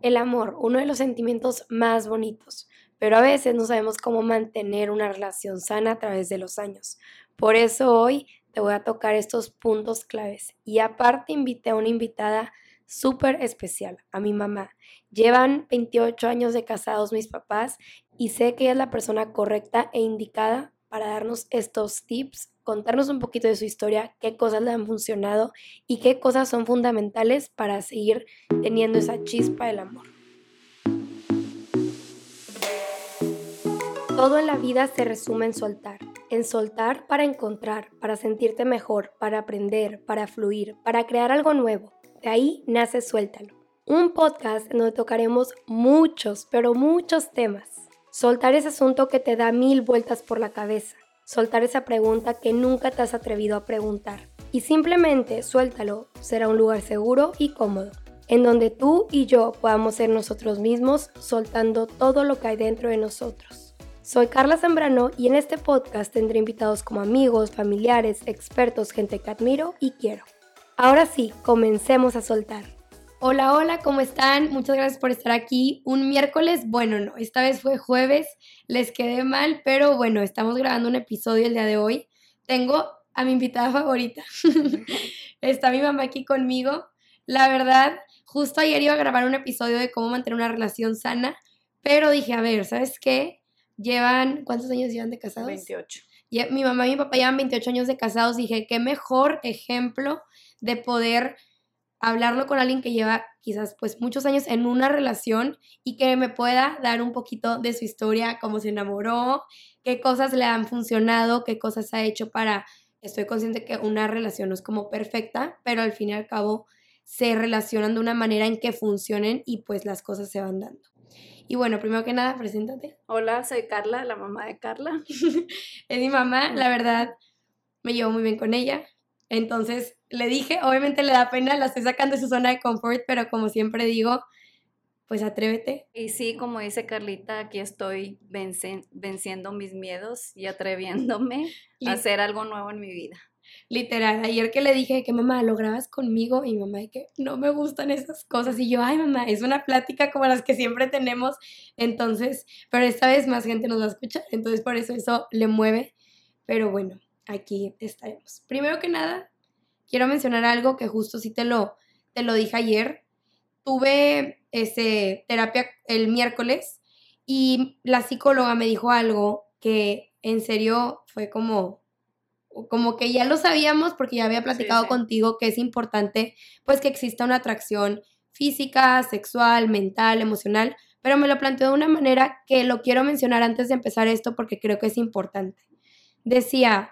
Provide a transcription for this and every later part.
El amor, uno de los sentimientos más bonitos, pero a veces no sabemos cómo mantener una relación sana a través de los años. Por eso hoy te voy a tocar estos puntos claves. Y aparte invité a una invitada súper especial, a mi mamá. Llevan 28 años de casados mis papás y sé que ella es la persona correcta e indicada para darnos estos tips, contarnos un poquito de su historia, qué cosas le han funcionado y qué cosas son fundamentales para seguir teniendo esa chispa del amor. Todo en la vida se resume en soltar. En soltar para encontrar, para sentirte mejor, para aprender, para fluir, para crear algo nuevo. De ahí nace Suéltalo. Un podcast en donde tocaremos muchos, pero muchos temas. Soltar ese asunto que te da mil vueltas por la cabeza. Soltar esa pregunta que nunca te has atrevido a preguntar. Y simplemente suéltalo. Será un lugar seguro y cómodo en donde tú y yo podamos ser nosotros mismos soltando todo lo que hay dentro de nosotros. Soy Carla Zambrano y en este podcast tendré invitados como amigos, familiares, expertos, gente que admiro y quiero. Ahora sí, comencemos a soltar. Hola, hola, ¿cómo están? Muchas gracias por estar aquí. Un miércoles, bueno, no, esta vez fue jueves, les quedé mal, pero bueno, estamos grabando un episodio el día de hoy. Tengo a mi invitada favorita. Está mi mamá aquí conmigo. La verdad, Justo ayer iba a grabar un episodio de cómo mantener una relación sana, pero dije, a ver, ¿sabes qué? Llevan, ¿cuántos años llevan de casados? 28. Y mi mamá y mi papá llevan 28 años de casados. Dije, qué mejor ejemplo de poder hablarlo con alguien que lleva quizás pues muchos años en una relación y que me pueda dar un poquito de su historia, cómo se enamoró, qué cosas le han funcionado, qué cosas ha hecho para, estoy consciente que una relación no es como perfecta, pero al fin y al cabo se relacionan de una manera en que funcionen y pues las cosas se van dando. Y bueno, primero que nada, preséntate. Hola, soy Carla, la mamá de Carla. es mi mamá, la verdad, me llevo muy bien con ella. Entonces le dije, obviamente le da pena, la estoy sacando de su zona de confort, pero como siempre digo, pues atrévete. Y sí, como dice Carlita, aquí estoy venciendo mis miedos y atreviéndome a hacer algo nuevo en mi vida. Literal, ayer que le dije que mamá, lo grabas conmigo y mamá que no me gustan esas cosas y yo, ay mamá, es una plática como las que siempre tenemos, entonces, pero esta vez más gente nos va a escuchar, entonces por eso eso le mueve, pero bueno, aquí estaremos. Primero que nada, quiero mencionar algo que justo sí te lo, te lo dije ayer, tuve ese terapia el miércoles y la psicóloga me dijo algo que en serio fue como como que ya lo sabíamos porque ya había platicado contigo que es importante pues que exista una atracción física, sexual, mental, emocional, pero me lo planteó de una manera que lo quiero mencionar antes de empezar esto porque creo que es importante. Decía,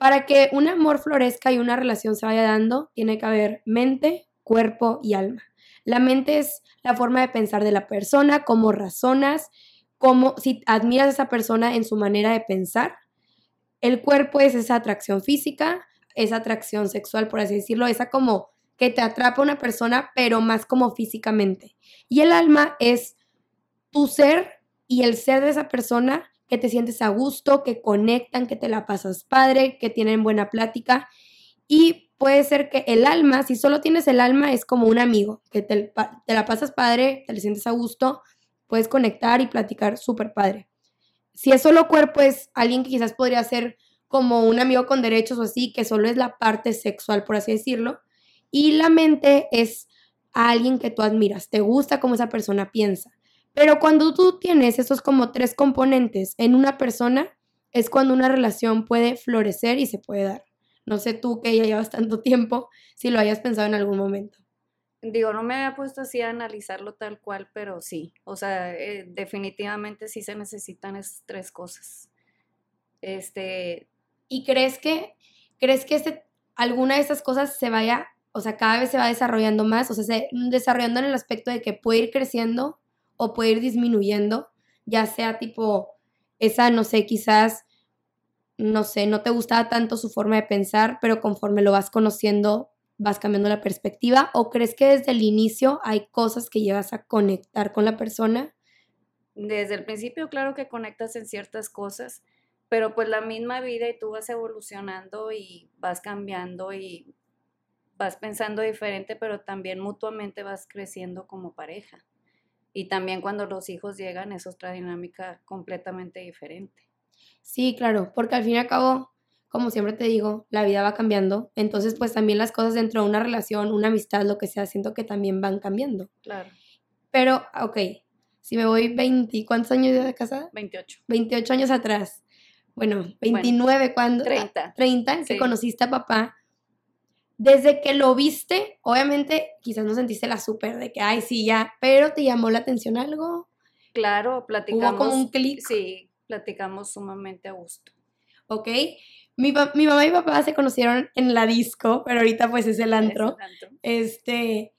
para que un amor florezca y una relación se vaya dando, tiene que haber mente, cuerpo y alma. La mente es la forma de pensar de la persona, cómo razonas, cómo si admiras a esa persona en su manera de pensar el cuerpo es esa atracción física, esa atracción sexual, por así decirlo, esa como que te atrapa una persona, pero más como físicamente. Y el alma es tu ser y el ser de esa persona que te sientes a gusto, que conectan, que te la pasas padre, que tienen buena plática. Y puede ser que el alma, si solo tienes el alma, es como un amigo, que te, la pasas padre, te le sientes a gusto, puedes conectar y platicar súper padre. Si es solo cuerpo, es alguien que quizás podría ser como un amigo con derechos o así, que solo es la parte sexual, por así decirlo. Y la mente es alguien que tú admiras, te gusta cómo esa persona piensa. Pero cuando tú tienes esos como tres componentes en una persona, es cuando una relación puede florecer y se puede dar. No sé tú que ya llevas tanto tiempo, si lo hayas pensado en algún momento. Digo, no me había puesto así a analizarlo tal cual, pero sí, o sea, eh, definitivamente sí se necesitan esas tres cosas. Este, ¿y crees que, crees que este, alguna de estas cosas se vaya, o sea, cada vez se va desarrollando más, o sea, se, desarrollando en el aspecto de que puede ir creciendo o puede ir disminuyendo, ya sea tipo, esa, no sé, quizás, no sé, no te gustaba tanto su forma de pensar, pero conforme lo vas conociendo, vas cambiando la perspectiva o crees que desde el inicio hay cosas que llevas a conectar con la persona? Desde el principio, claro que conectas en ciertas cosas, pero pues la misma vida y tú vas evolucionando y vas cambiando y vas pensando diferente, pero también mutuamente vas creciendo como pareja. Y también cuando los hijos llegan es otra dinámica completamente diferente. Sí, claro, porque al fin y al cabo, como siempre te digo, la vida va cambiando. Entonces, pues también las cosas dentro de una relación, una amistad, lo que sea, siento que también van cambiando. Claro. Pero, ok, si me voy 20, ¿cuántos años de casada? 28. 28 años atrás. Bueno, 29 cuando... 30. 30, que Sí. conociste a papá. Desde que lo viste, obviamente quizás no sentiste la súper de que, ay, sí, ya, pero te llamó la atención algo. Claro, platicamos. Hubo como un clic. Sí, platicamos sumamente a gusto. ¿ok? Mi, mi mamá y papá se conocieron en la disco, pero ahorita pues es el antro. Ese antro. Este,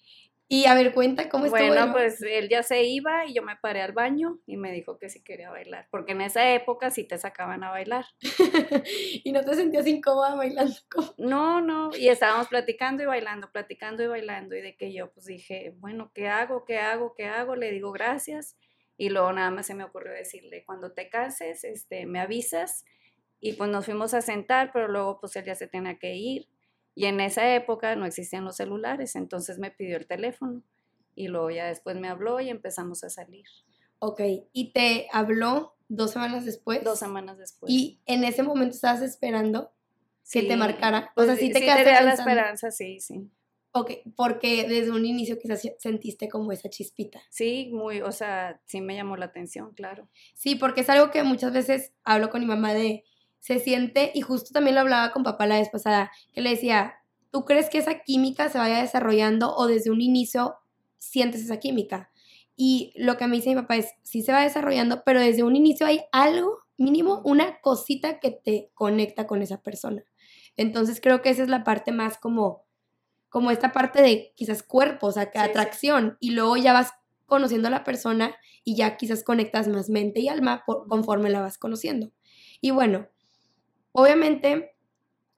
y a ver, cuenta cómo estuvo. Bueno, el- pues él ya se iba y yo me paré al baño y me dijo que sí quería bailar, porque en esa época sí te sacaban a bailar. y no te sentías incómoda bailando. No, no, y estábamos platicando y bailando, platicando y bailando, y de que yo pues dije, bueno, ¿qué hago? ¿Qué hago? ¿Qué hago? Le digo gracias, y luego nada más se me ocurrió decirle, cuando te cases, este, me avisas, y pues nos fuimos a sentar, pero luego pues él ya se tenía que ir, y en esa época no existían los celulares, entonces me pidió el teléfono, y luego ya después me habló y empezamos a salir, Ok, y te habló dos semanas después. dos semanas después. Y en ese momento estabas esperando que te Sí, marcara. O pues sea, sí te sí quedaste la esperanza, sí, sí. Ok, porque desde un inicio quizás sentiste como esa chispita. Sí, muy, o sea, sí me llamó la atención, claro. Sí, porque es algo que muchas veces hablo con mi mamá de, se siente, y justo también lo hablaba con papá la vez pasada, que le decía, ¿tú crees que esa química se vaya desarrollando o desde un inicio sientes esa química? Y lo que me dice mi papá es, sí se va desarrollando, pero desde un inicio hay algo, mínimo, una cosita que te conecta con esa persona. Entonces creo que esa es la parte más como, como esta parte de quizás cuerpo, o sea, sí. atracción, y luego ya vas conociendo a la persona y ya quizás conectas más mente y alma por- conforme la vas conociendo. Y bueno, obviamente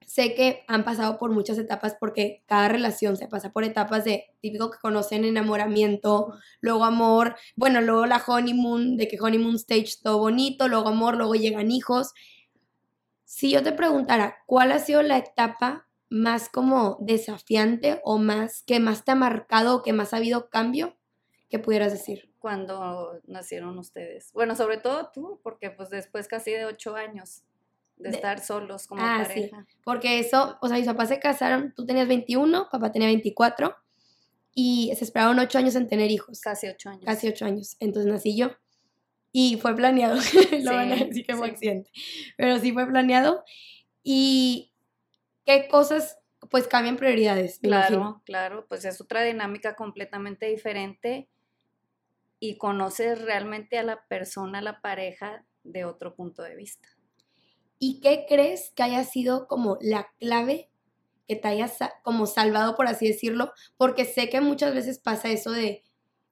sé que han pasado por muchas etapas porque cada relación se pasa por etapas de típico que conocen enamoramiento, luego amor, bueno, luego la honeymoon, de que honeymoon stage todo bonito, luego amor, luego llegan hijos. Si yo te preguntara, ¿cuál ha sido la etapa más como desafiante o más que más te ha marcado o que más ha habido cambio? ¿Qué pudieras decir? cuando nacieron ustedes. Bueno, sobre todo tú, porque pues después casi de ocho años de, De- estar solos como Ah, sí. pareja. Porque eso, o sea, mis papás se casaron, tú tenías 21, papá tenía 24 y se esperaron 8 años en tener hijos. Casi ocho años. Casi 8 años. Entonces nací yo. Y fue planeado. Lo van a decir que fue sí. accidente. Pero sí fue planeado. Y qué cosas, pues cambian prioridades. Claro, imagino. claro, pues es otra dinámica completamente diferente y conoces realmente a la persona, a la pareja de otro punto de vista. ¿Y qué crees que haya sido como la clave que te haya como salvado, por así decirlo? Porque sé que muchas veces pasa eso de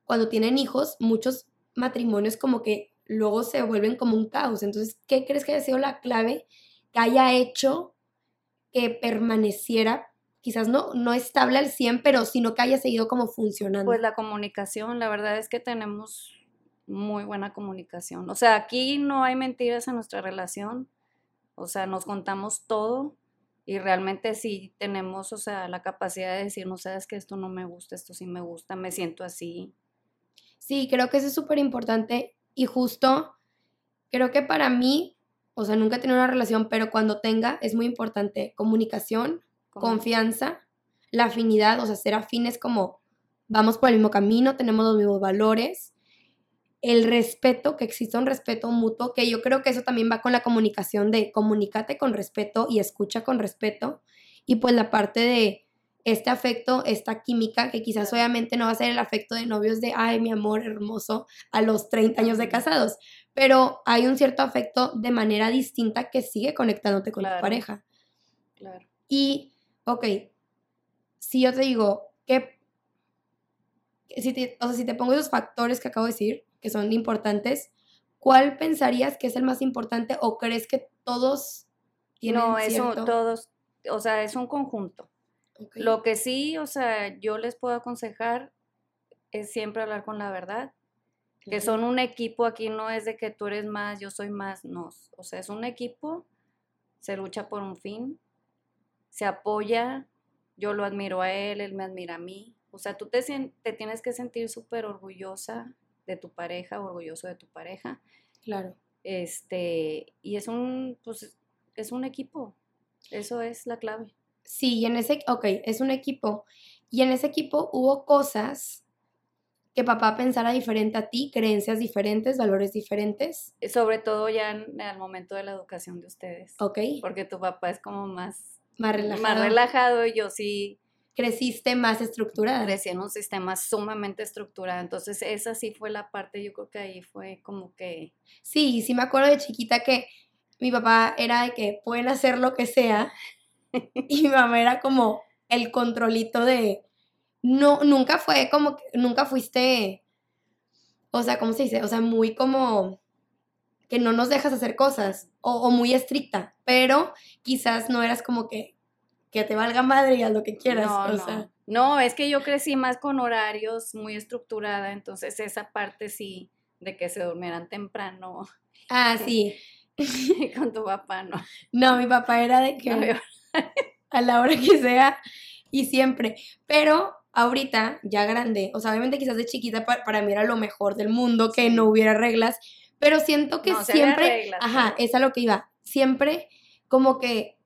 cuando tienen hijos, muchos matrimonios como que luego se vuelven como un caos. Entonces, ¿qué crees que haya sido la clave que haya hecho que permaneciera, quizás no, no estable al 100, pero sino que haya seguido como funcionando? Pues la comunicación, la verdad es que tenemos muy buena comunicación. O sea, aquí no hay mentiras en nuestra relación. O sea, nos contamos todo y realmente sí tenemos, o sea, la capacidad de decir, no sabes que esto no me gusta, esto sí me gusta, me siento así. Sí, creo que eso es súper importante y justo creo que para mí, o sea, nunca he tenido una relación, pero cuando tenga es muy importante comunicación, confianza, la afinidad, o sea, ser afines como vamos por el mismo camino, tenemos los mismos valores, el respeto, que exista un respeto mutuo, que yo creo que eso también va con la comunicación de comunícate con respeto y escucha con respeto, y pues la parte de este afecto, esta química, que quizás obviamente no va a ser el afecto de novios de, ay, mi amor hermoso, a los 30 años de casados, pero hay un cierto afecto de manera distinta que sigue conectándote con tu Claro. pareja. Claro. Y, ok, si yo te digo que, si te, o sea, si te pongo esos factores que acabo de decir, que son importantes, ¿cuál pensarías que es el más importante o crees que todos tienen No, eso cierto? todos, o sea, es un conjunto. Lo que sí, o sea, yo les puedo aconsejar es siempre hablar con la verdad, que son un equipo, aquí no es de que tú eres más, yo soy más, no, o sea, es un equipo, se lucha por un fin, se apoya, yo lo admiro a él, él me admira a mí, o sea, tú te, te tienes que sentir súper orgullosa de tu pareja, orgulloso de tu pareja. Claro. Este, y es un, pues, es un equipo. Eso es la clave. Sí, y en ese, ok, es un equipo. Y en ese equipo hubo cosas que papá pensara diferente a ti, creencias diferentes, valores diferentes. Sobre todo ya en el momento de la educación de ustedes. Ok. Porque tu papá es como más, Más relajado. más relajado y yo sí Creciste más estructurada. crecí en un sistema sumamente estructurado. Entonces esa sí fue la parte, yo creo que ahí fue como que... Sí, sí me acuerdo de chiquita que mi papá era de que pueden hacer lo que sea y mi mamá era como el controlito de no nunca fue como nunca fuiste o sea, ¿cómo se dice? O sea, muy como que no nos dejas hacer cosas o, o muy estricta, pero quizás no eras como que que te valga madre y haz lo que quieras, No, o no. sea, No, es que yo crecí más con horarios muy estructurada, entonces esa parte sí, de que se durmieran temprano ah, sí. con tu papá, no. No, mi papá era de que No, a la hora que sea y siempre. Pero ahorita, ya grande, o sea, obviamente quizás de chiquita pa- para, mí era lo mejor del mundo que no hubiera reglas, pero siento que No, siempre, reglas, ajá, pero- es a lo que iba, siempre como que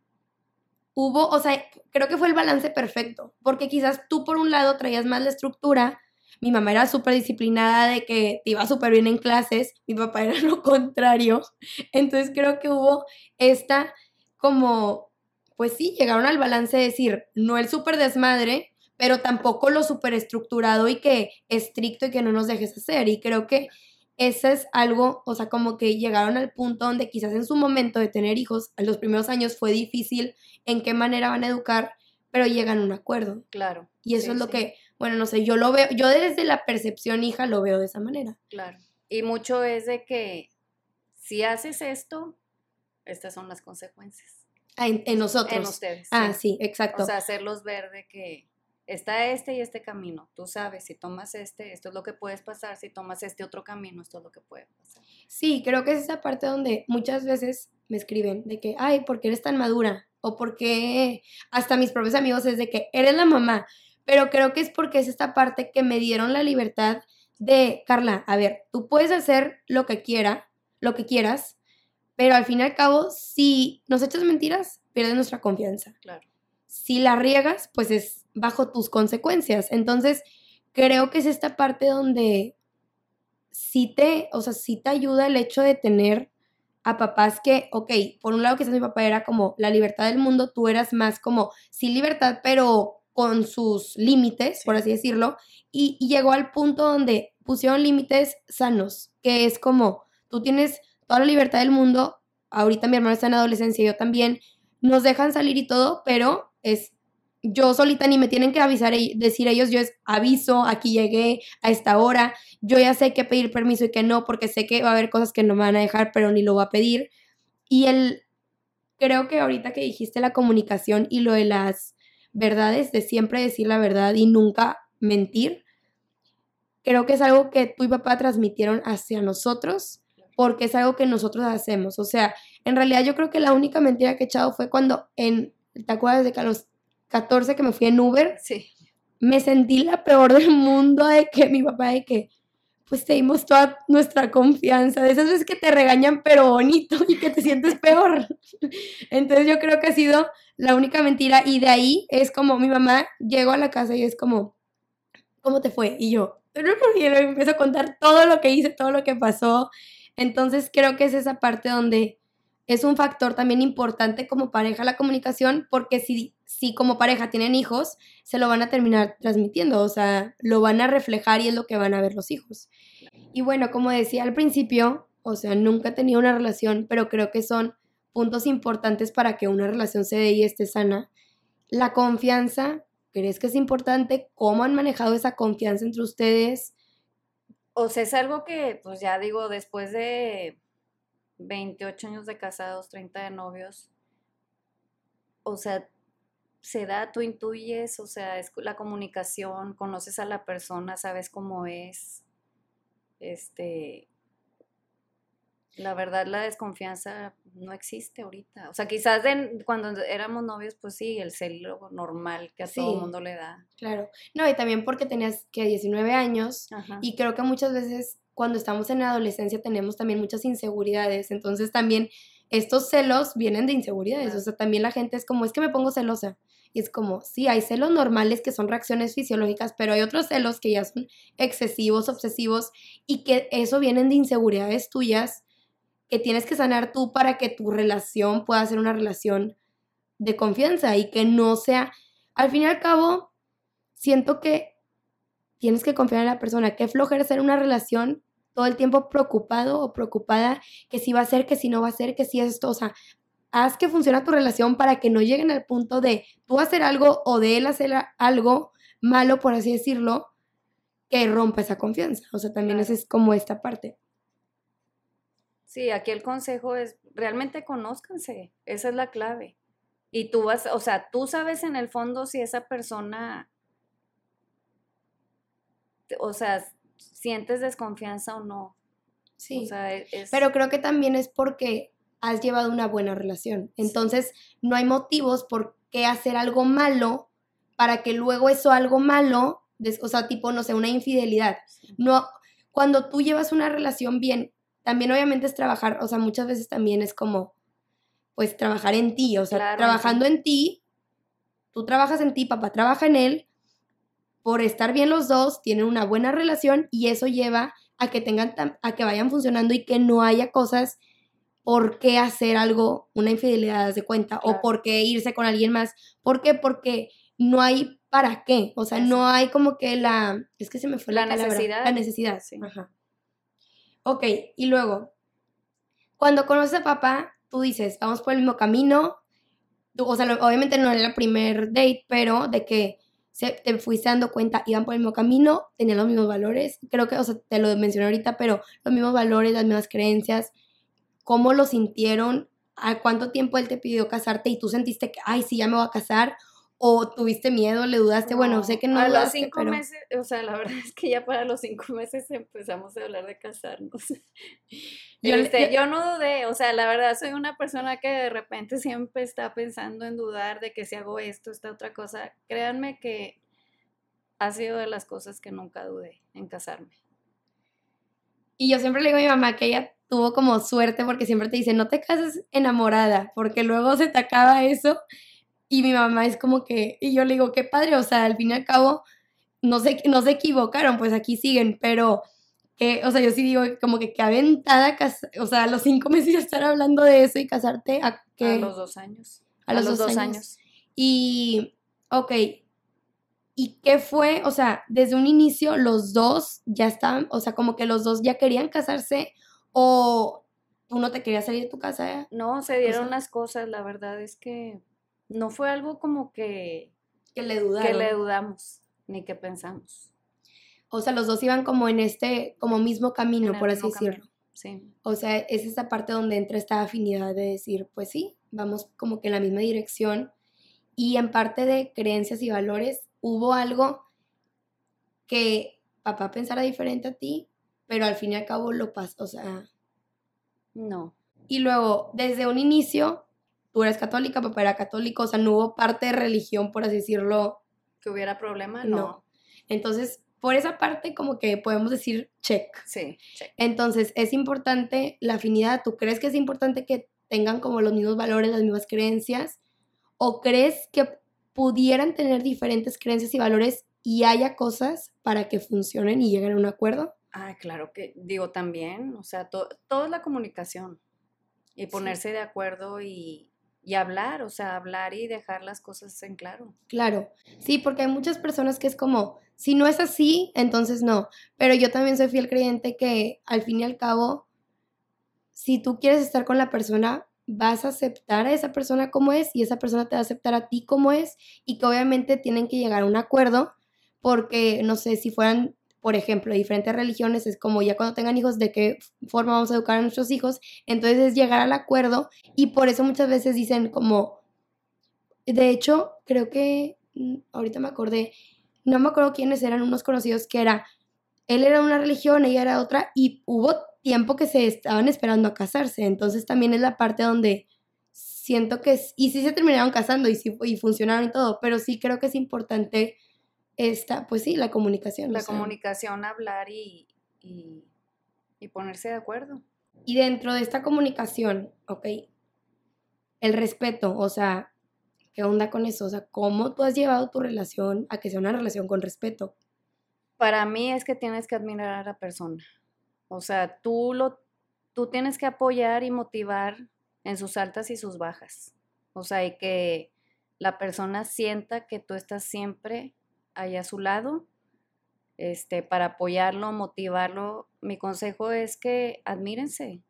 hubo, o sea, creo que fue el balance perfecto, porque quizás tú por un lado traías más la estructura, mi mamá era súper disciplinada de que te iba súper bien en clases, mi papá era lo contrario, entonces creo que hubo esta como, pues sí, llegaron al balance de decir, no el súper desmadre, pero tampoco lo súper estructurado y que estricto y que no nos dejes hacer, y creo que ese es algo, o sea, como que llegaron al punto donde quizás en su momento de tener hijos, en los primeros años fue difícil en qué manera van a educar, pero llegan a un acuerdo. Claro. Y eso sí, es lo sí, que, bueno, no sé, yo lo veo, yo desde la percepción hija lo veo de esa manera. Claro. Y mucho es de que si haces esto, estas son las consecuencias. Ah, en, en nosotros. En ustedes. Ah, sí. sí, exacto. O sea, hacerlos ver de que está este y este camino. Tú sabes, si tomas este, esto es lo que puedes pasar. Si tomas este otro camino, esto es lo que puede pasar. Sí, creo que es esa parte donde muchas veces me escriben de que, ay, ¿por qué eres tan madura? O porque hasta mis propios amigos es de que eres la mamá. Pero creo que es porque es esta parte que me dieron la libertad de, Carla, a ver, tú puedes hacer lo que quiera, lo que quieras, pero al fin y al cabo, si nos echas mentiras, pierdes nuestra confianza. Claro. Si la riegas, pues es bajo tus consecuencias. Entonces, creo que es esta parte donde sí te, o sea, sí te ayuda el hecho de tener a papás que, ok, por un lado quizás mi papá era como la libertad del mundo, tú eras más como, sí libertad, pero con sus límites, por Sí. así decirlo, y, y llegó al punto donde pusieron límites sanos, que es como, tú tienes toda la libertad del mundo, ahorita mi hermano está en adolescencia, yo también, nos dejan salir y todo, pero es yo solita ni me tienen que avisar, e- decir ellos, yo es aviso, aquí llegué a esta hora, yo ya sé que pedir permiso y que no, porque sé que va a haber cosas que no me van a dejar, pero ni lo voy a pedir. Y el, creo que ahorita que dijiste la comunicación y lo de las verdades, de siempre decir la verdad y nunca mentir, creo que es algo que tú y papá transmitieron hacia nosotros, porque es algo que nosotros hacemos. O sea, en realidad yo creo que la única mentira que he echado fue cuando en, ¿te acuerdas de que a los 14 que me fui en Uber? Sí. me sentí la peor del mundo de que mi papá de que pues te dimos toda nuestra confianza, de esas veces que te regañan pero bonito y que te sientes peor. Entonces yo creo que ha sido la única mentira y de ahí es como mi mamá llegó a la casa y es como, ¿cómo te fue? Y yo, y le empiezo a contar todo lo que hice, todo lo que pasó. Entonces creo que es esa parte donde es un factor también importante como pareja la comunicación, porque si, si como pareja tienen hijos, se lo van a terminar transmitiendo, o sea, lo van a reflejar y es lo que van a ver los hijos. Y bueno, como decía al principio, o sea, nunca he tenido una relación, pero creo que son puntos importantes para que una relación se dé y esté sana. La confianza, ¿crees que es importante? ¿Cómo han manejado esa confianza entre ustedes? O sea, es algo que, pues ya digo, después de 28 años de casados, 30 de novios, o sea, se da, tú intuyes, o sea, es la comunicación, conoces a la persona, sabes cómo es, este, La verdad, la desconfianza no existe ahorita. O sea, quizás de, cuando éramos novios, pues sí, el celo normal que a todo el mundo le da. Claro. No, y también porque tenías que 19 años y creo que muchas veces cuando estamos en la adolescencia tenemos también muchas inseguridades. Entonces también estos celos vienen de inseguridades. O sea, también la gente es como, es que me pongo celosa. Y es como, sí, hay celos normales que son reacciones fisiológicas, pero hay otros celos que ya son excesivos, obsesivos y que eso vienen de inseguridades tuyas que tienes que sanar tú para que tu relación pueda ser una relación de confianza y que no sea, al fin y al cabo, siento que tienes que confiar en la persona, que flojera ser una relación todo el tiempo preocupado o preocupada que si va a ser, que si no va a ser, que si esto, o sea, haz que funcione tu relación para que no lleguen al punto de tú hacer algo o de él hacer algo malo, por así decirlo, que rompa esa confianza. O sea, también esa es como esta parte. Sí, aquí el consejo es realmente conózcanse, esa es la clave. Y tú vas, o sea, tú sabes en el fondo si esa persona, o sea, sientes desconfianza o no. Sí, e, pero creo que también es porque has llevado una buena relación. Entonces, no hay motivos por qué hacer algo malo para que luego eso algo malo, o sea, tipo, no sé, una infidelidad. No, cuando tú llevas una relación bien, también obviamente es trabajar, o sea, muchas veces también es como, pues, trabajar en ti, o sea, trabajando en ti, tú trabajas en ti, papá trabaja en él, por estar bien los dos, tienen una buena relación y eso lleva a que tengan, a que vayan funcionando y que no haya cosas por qué hacer algo, una infidelidad de cuenta, o por qué irse con alguien más. ¿Por qué? Porque no hay para qué. O sea, no hay como que la. Es que se me fue la, necesidad. La necesidad. Sí. Ajá. Ok, y luego, cuando conoces a papá, tú dices, vamos por el mismo camino. o sea, obviamente no era el primer date, pero de que se, te fuiste dando cuenta, iban por el mismo camino, tenían los mismos valores. Creo que, o sea, te lo mencioné ahorita, pero los mismos valores, las mismas creencias cómo lo sintieron, a cuánto tiempo él te pidió casarte y tú sentiste que, ay, sí, ya me voy a casar, o tuviste miedo, le dudaste, bueno, sé que no. A los cinco meses, o sea, la verdad es que ya para los cinco meses empezamos a hablar de casarnos. Yo, este, yo, no dudé, o sea, la verdad soy una persona que de repente siempre está pensando en dudar de que si hago esto, esta otra cosa. Créanme que ha sido de las cosas que nunca dudé en casarme. Y yo siempre le digo a mi mamá que ella tuvo como suerte porque siempre te dice, no te cases enamorada, porque luego se te acaba eso. Y mi mamá es como que, y yo le digo, qué padre, o sea, al fin y al cabo, no se, no se equivocaron, pues aquí siguen, pero que, o sea, yo sí digo como que qué aventada, o sea, a los cinco meses ya estar hablando de eso y casarte a que... A los dos años. A los, dos, años. años. Y, ok, ¿Y qué fue? O sea, desde un inicio los dos ya estaban, o sea, como que los dos ya querían casarse o tú no te querías salir de tu casa. No, se dieron las cosas, la verdad es que no fue algo como que... Que le dudaron. Que le dudamos, ni que pensamos. O sea, los dos iban como en este, como mismo camino, por así decirlo. Sí. O sea, es esa parte donde entra esta afinidad de decir, pues sí, vamos como que en la misma dirección. Y en parte de creencias y valores, hubo algo que papá pensara diferente a ti, pero al fin y al cabo lo pasó, o sea... No. Y luego, desde un inicio, tú eres católica, papá era católico, o sea, no hubo parte de religión, por así decirlo. Que hubiera problema, no. Entonces, por esa parte, como que podemos decir check. Sí, check. Entonces, es importante la afinidad. ¿Tú crees que es importante que tengan como los mismos valores, las mismas creencias? ¿O crees que pudieran tener diferentes creencias y valores y haya cosas para que funcionen y lleguen a un acuerdo? Ah, claro que digo también, o sea, todo es la comunicación y ponerse de acuerdo y, y hablar, o sea, hablar y dejar las cosas en claro. Claro, sí, porque hay muchas personas que es como, si no es así, entonces no, pero yo también soy fiel creyente que al fin y al cabo, si tú quieres estar con la persona, vas a aceptar a esa persona como es y esa persona te va a aceptar a ti como es y que obviamente tienen que llegar a un acuerdo porque, no sé, si fueran, por ejemplo, diferentes religiones, es como ya cuando tengan hijos, de qué forma vamos a educar a nuestros hijos, entonces es llegar al acuerdo y por eso muchas veces dicen como, de hecho, creo que, mm, ahorita me acordé, no me acuerdo quiénes eran unos conocidos que era, él era una religión, ella era otra y hubo tiempo que se estaban esperando a casarse. Entonces también es la parte donde siento que, y sí se terminaron casando y, sí, y funcionaron y todo, pero sí creo que es importante esta, pues sí, la comunicación. La comunicación, hablar y, y, ponerse de acuerdo. Y dentro de esta comunicación, ok, el respeto, o sea, ¿qué onda con eso? O sea, ¿cómo tú has llevado tu relación a que sea una relación con respeto? Para mí es que tienes que admirar a la persona. O sea, tú, lo, tú tienes que apoyar y motivar en sus altas y sus bajas. O sea, y que la persona sienta que tú estás siempre ahí a su lado, este, para apoyarlo, motivarlo. Mi consejo es que admírense,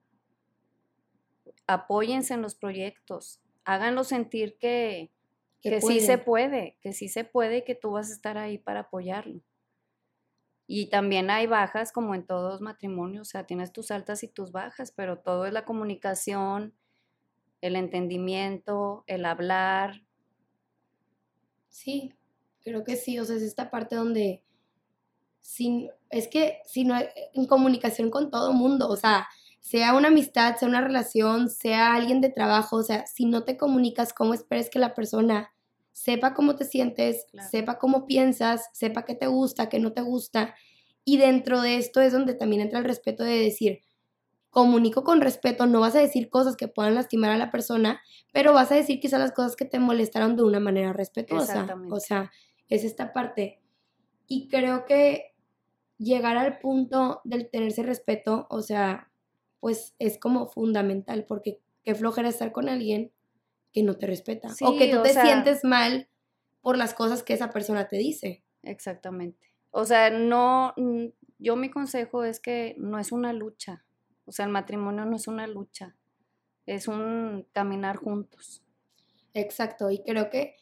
apóyense en los proyectos, háganlo sentir que, que sí se puede, que sí se puede y que tú vas a estar ahí para apoyarlo. Y también hay bajas como en todos matrimonios, o sea, tienes tus altas y tus bajas, pero todo es la comunicación, el entendimiento, el hablar. Sí, creo que sí, o sea, es esta parte donde sin, es que si no en comunicación con todo mundo, o sea, sea una amistad, sea una relación, sea alguien de trabajo, o sea, si no te comunicas, ¿cómo esperes que la persona sepa cómo te sientes, sepa cómo piensas, sepa qué te gusta, qué no te gusta. Y dentro de esto es donde también entra el respeto de decir, comunico con respeto, no vas a decir cosas que puedan lastimar a la persona, pero vas a decir quizás las cosas que te molestaron de una manera respetuosa. O sea, es esta parte. Y creo que llegar al punto del tenerse respeto, o sea, pues es como fundamental, porque qué flojera estar con alguien que no te respeta o que tú te sientes mal por las cosas que esa persona te dice. Exactamente. O sea, no, yo mi consejo es que no es una lucha. O sea, el matrimonio no es una lucha, es un caminar juntos. Exacto, y creo que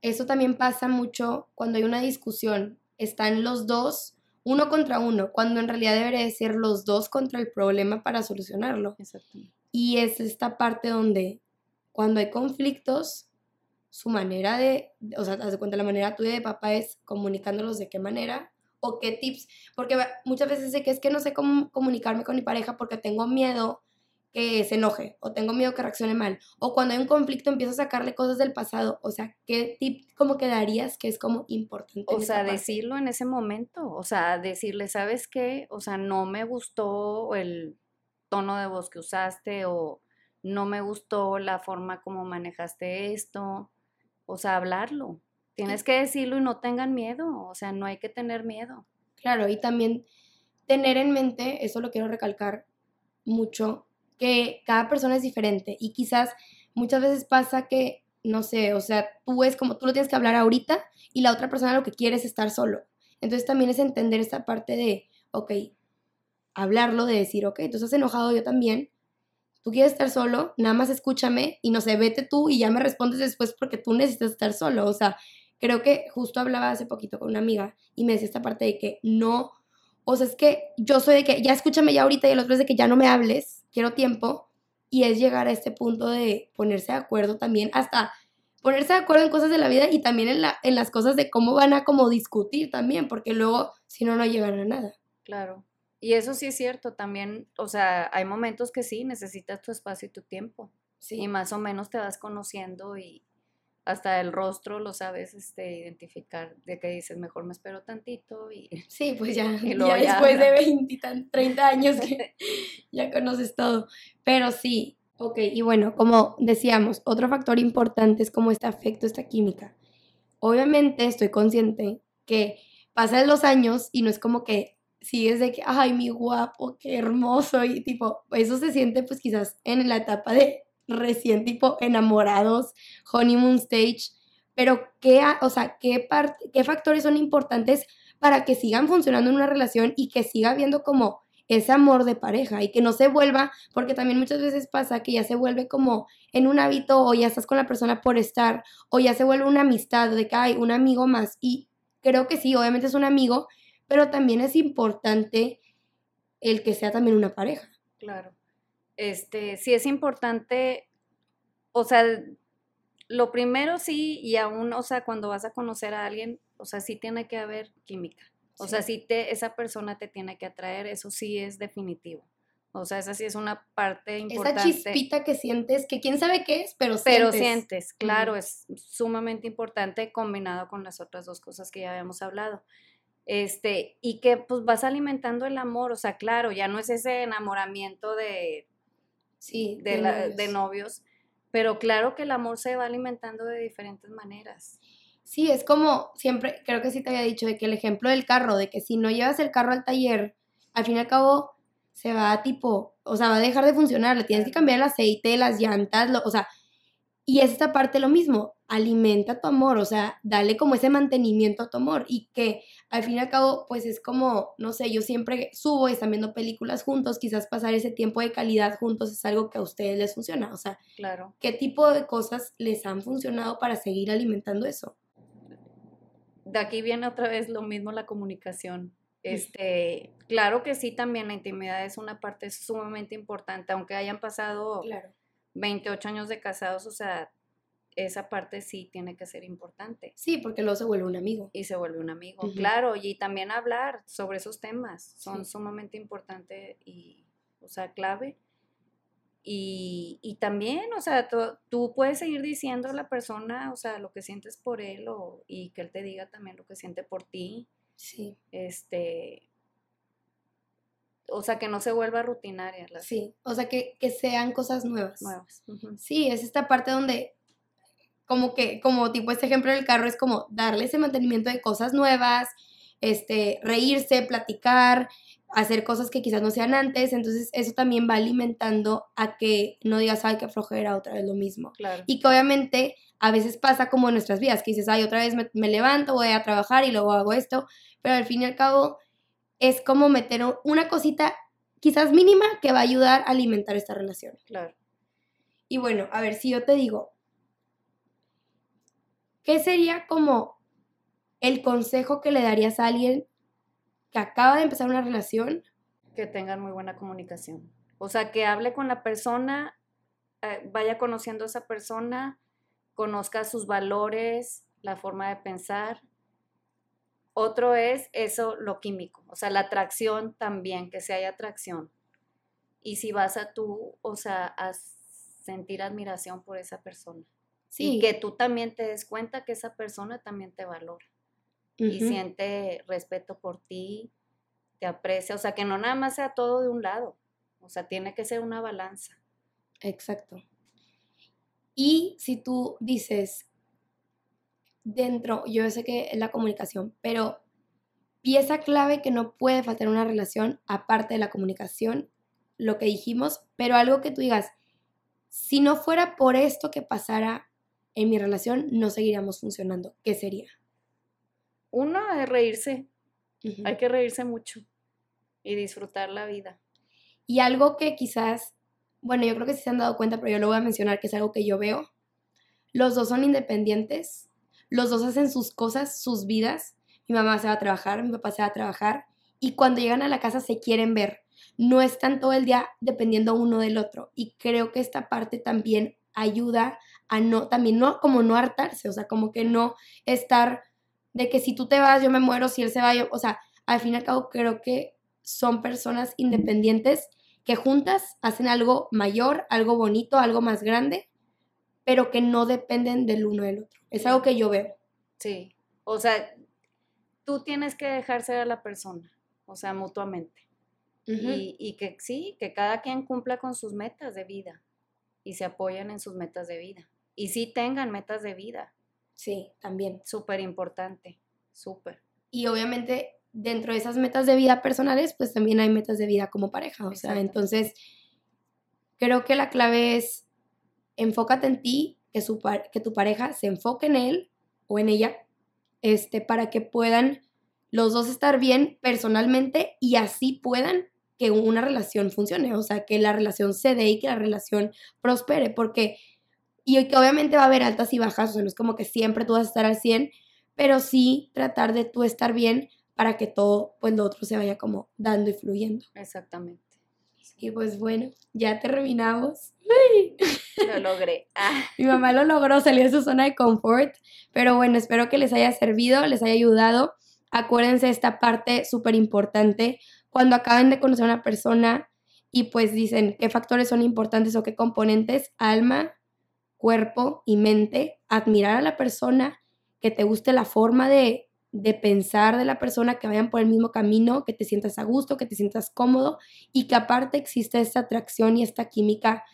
eso también pasa mucho cuando hay una discusión. Están los dos, uno contra uno, cuando en realidad debería ser los dos contra el problema para solucionarlo. Exacto. Y es esta parte donde cuando hay conflictos, su manera de, o sea, haz de cuenta, la manera tuya de papá es comunicándolos de qué manera o qué tips, porque muchas veces sé que es que no sé cómo comunicarme con mi pareja porque tengo miedo que se enoje o tengo miedo que reaccione mal o cuando hay un conflicto empiezo a sacarle cosas del pasado, o sea, ¿qué tip como que darías que es como importante? O sea, decirlo en ese momento, o sea, decirle, ¿sabes qué? O sea, no me gustó el tono de voz que usaste o no me gustó la forma como manejaste esto, o sea, hablarlo. Tienes que decirlo y no tengan miedo, o sea, no hay que tener miedo. Claro, y también tener en mente, eso lo quiero recalcar mucho, que cada persona es diferente y quizás muchas veces pasa que, no sé, o sea, tú es como tú lo tienes que hablar ahorita y la otra persona lo que quiere es estar solo. Entonces también es entender esta parte de, ok, hablarlo, de decir, ok, tú estás enojado, yo también, tú quieres estar solo, nada más escúchame y no sé, vete tú y ya me respondes después porque tú necesitas estar solo. O sea, creo que justo hablaba hace poquito con una amiga y me decía esta parte de que no, o sea, es que yo soy de que ya escúchame ya ahorita y el otro es de que ya no me hables, quiero tiempo. Y es llegar a este punto de ponerse de acuerdo también, hasta ponerse de acuerdo en cosas de la vida y también en, la, en las cosas de cómo van a como discutir también, porque luego si no, no llegan a nada. Claro. Y eso sí es cierto, también, o sea, hay momentos que sí, necesitas tu espacio y tu tiempo. Sí. Y más o menos te vas conociendo y hasta el rostro lo sabes este, identificar, de que dices, mejor me espero tantito y... Sí, pues ya, ya, después de 20, 30 años que ya conoces todo. Pero sí, ok, y bueno, como decíamos, otro factor importante es como este afecto, esta química. Obviamente estoy consciente que pasan los años y no es como que sí es de que, ay, mi guapo, qué hermoso, y tipo, eso se siente pues quizás en la etapa de recién tipo enamorados, honeymoon stage, pero qué, o sea, qué, parte, qué factores son importantes para que sigan funcionando en una relación y que siga habiendo como ese amor de pareja y que no se vuelva, porque también muchas veces pasa que ya se vuelve como en un hábito o ya estás con la persona por estar o ya se vuelve una amistad de que hay un amigo más y creo que sí, obviamente es un amigo, pero también es importante el que sea también una pareja. Claro. Este, sí es importante, o sea, lo primero sí, y aún, o sea, cuando vas a conocer a alguien, o sea, sí tiene que haber química. O sea, sí te, esa persona te tiene que atraer, eso sí es definitivo. O sea, esa sí es una parte importante. Esa chispita que sientes, que quién sabe qué es, pero Pero sientes. sientes, claro, es sumamente importante combinado con las otras dos cosas que ya habíamos hablado. Este, y que pues vas alimentando el amor, o sea, claro, ya no es ese enamoramiento de, Sí, de, la- de novios, pero claro que el amor se va alimentando de diferentes maneras. Sí, es como siempre, creo que sí te había dicho, de que el ejemplo del carro, de que si no llevas el carro al taller, al fin y al cabo se va a tipo, o sea, va a dejar de funcionar, le tienes que cambiar el aceite, las llantas, lo- o sea, y es esta parte lo mismo, alimenta tu amor, o sea, dale como ese mantenimiento a tu amor y que al fin y al cabo, pues es como, no sé, yo siempre subo y están viendo películas juntos, quizás pasar ese tiempo de calidad juntos es algo que a ustedes les funciona, o sea, Claro. ¿qué tipo de cosas les han funcionado para seguir alimentando eso? De aquí viene otra vez lo mismo la comunicación. Este, claro que sí, también la intimidad es una parte sumamente importante, aunque hayan pasado Claro. 28 años de casados, o sea, esa parte sí tiene que ser importante. Sí, porque luego se vuelve un amigo. Y se vuelve un amigo, claro, y también hablar sobre esos temas son Sí. sumamente importantes y, o sea, clave. Y, y también, o sea, tú, tú puedes seguir diciendo a la persona, o sea, lo que sientes por él o, y que él te diga también lo que siente por ti. Sí, Este, o sea, que no se vuelva rutinaria las sí. O sea, que, que sean cosas nuevas. nuevas. Sí, es esta parte donde, como que, como tipo este ejemplo del carro, es como darle ese mantenimiento de cosas nuevas, este, reírse, platicar, hacer cosas que quizás no sean antes. Entonces, eso también va alimentando a que no digas, ay, qué flojera, otra vez lo mismo. Claro. Y que obviamente a veces pasa como en nuestras vidas, que dices, ay, otra vez me, me levanto, voy a trabajar y luego hago esto, pero al fin y al cabo es como meter una cosita quizás mínima que va a ayudar a alimentar esta relación. Claro. Y bueno, a ver, si yo te digo, ¿qué sería como el consejo que le darías a alguien que acaba de empezar una relación? que tengan muy buena comunicación. O sea, que hable con la persona, eh, vaya conociendo a esa persona, conozca sus valores, la forma de pensar. Otro es eso, lo químico, o sea, la atracción también, que si hay atracción. Y si vas a tú, o sea, a sentir admiración por esa persona. Sí. Y que tú también te des cuenta que esa persona también te valora y siente respeto por ti, te aprecia, o sea, que no nada más sea todo de un lado, o sea, tiene que ser una balanza. Exacto. Y si tú dices, dentro, yo sé que es la comunicación, pero pieza clave que no puede faltar en una relación, aparte de la comunicación, lo que dijimos, pero algo que tú digas, si no fuera por esto que pasara en mi relación, no seguiríamos funcionando. ¿Qué sería? Uno es reírse, hay que reírse mucho y disfrutar la vida. Y algo que quizás, bueno, yo creo que sí se han dado cuenta, pero yo lo voy a mencionar, que es algo que yo veo. Los dos son independientes, los dos hacen sus cosas, sus vidas. Mi mamá se va a trabajar, mi papá se va a trabajar, y cuando llegan a la casa se quieren ver. No están todo el día dependiendo uno del otro. Y creo que esta parte también ayuda a no, también no, como no hartarse, o sea, como que no estar de que si tú te vas, yo me muero, si él se va, yo, o sea, al fin y al cabo creo que son personas independientes que juntas hacen algo mayor, algo bonito, algo más grande, pero que no dependen del uno del otro. Es algo que yo veo. Sí, o sea, tú tienes que dejar ser a la persona, o sea, mutuamente. y, y que sí, que cada quien cumpla con sus metas de vida y se apoyen en sus metas de vida. Y sí tengan metas de vida, Sí, también. súper importante, súper. Y obviamente dentro de esas metas de vida personales, pues también hay metas de vida como pareja. O sea, entonces creo que la clave es enfócate en ti, que, su que tu pareja se enfoque en él o en ella, este, para que puedan los dos estar bien personalmente y así puedan que una relación funcione, o sea, que la relación se dé y que la relación prospere, porque, y que obviamente va a haber altas y bajas, o sea, no es como que siempre tú vas a estar al 100, pero sí tratar de tú estar bien para que todo, pues lo otro se vaya como dando y fluyendo. Exactamente. Y pues bueno, ya terminamos. Lo logré. Ah, Mi mamá lo logró, salió de su zona de confort, pero bueno, espero que les haya servido, les haya ayudado. Acuérdense de esta parte súper importante. Cuando acaben de conocer a una persona y pues dicen qué factores son importantes o qué componentes, alma, cuerpo y mente, admirar a la persona, que te guste la forma de, de pensar de la persona, que vayan por el mismo camino, que te sientas a gusto, que te sientas cómodo y que aparte existe esta atracción y esta química,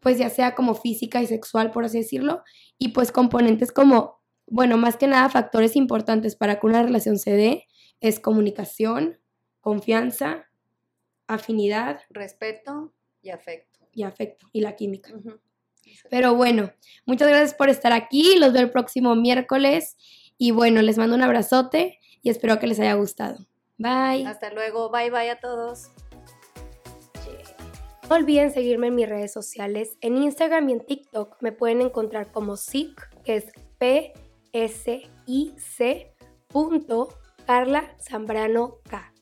pues ya sea como física y sexual, por así decirlo, y pues componentes como, bueno, más que nada factores importantes para que una relación se dé es comunicación, confianza, afinidad. Respeto y afecto. Y afecto, y la química. Pero bueno, muchas gracias por estar aquí. Los veo el próximo miércoles. Y bueno, les mando un abrazote y espero que les haya gustado. Bye. Hasta luego. Bye bye a todos. No olviden seguirme en mis redes sociales. En Instagram y en TikTok me pueden encontrar como SIC, que es P S I C punto Carla Zambrano K.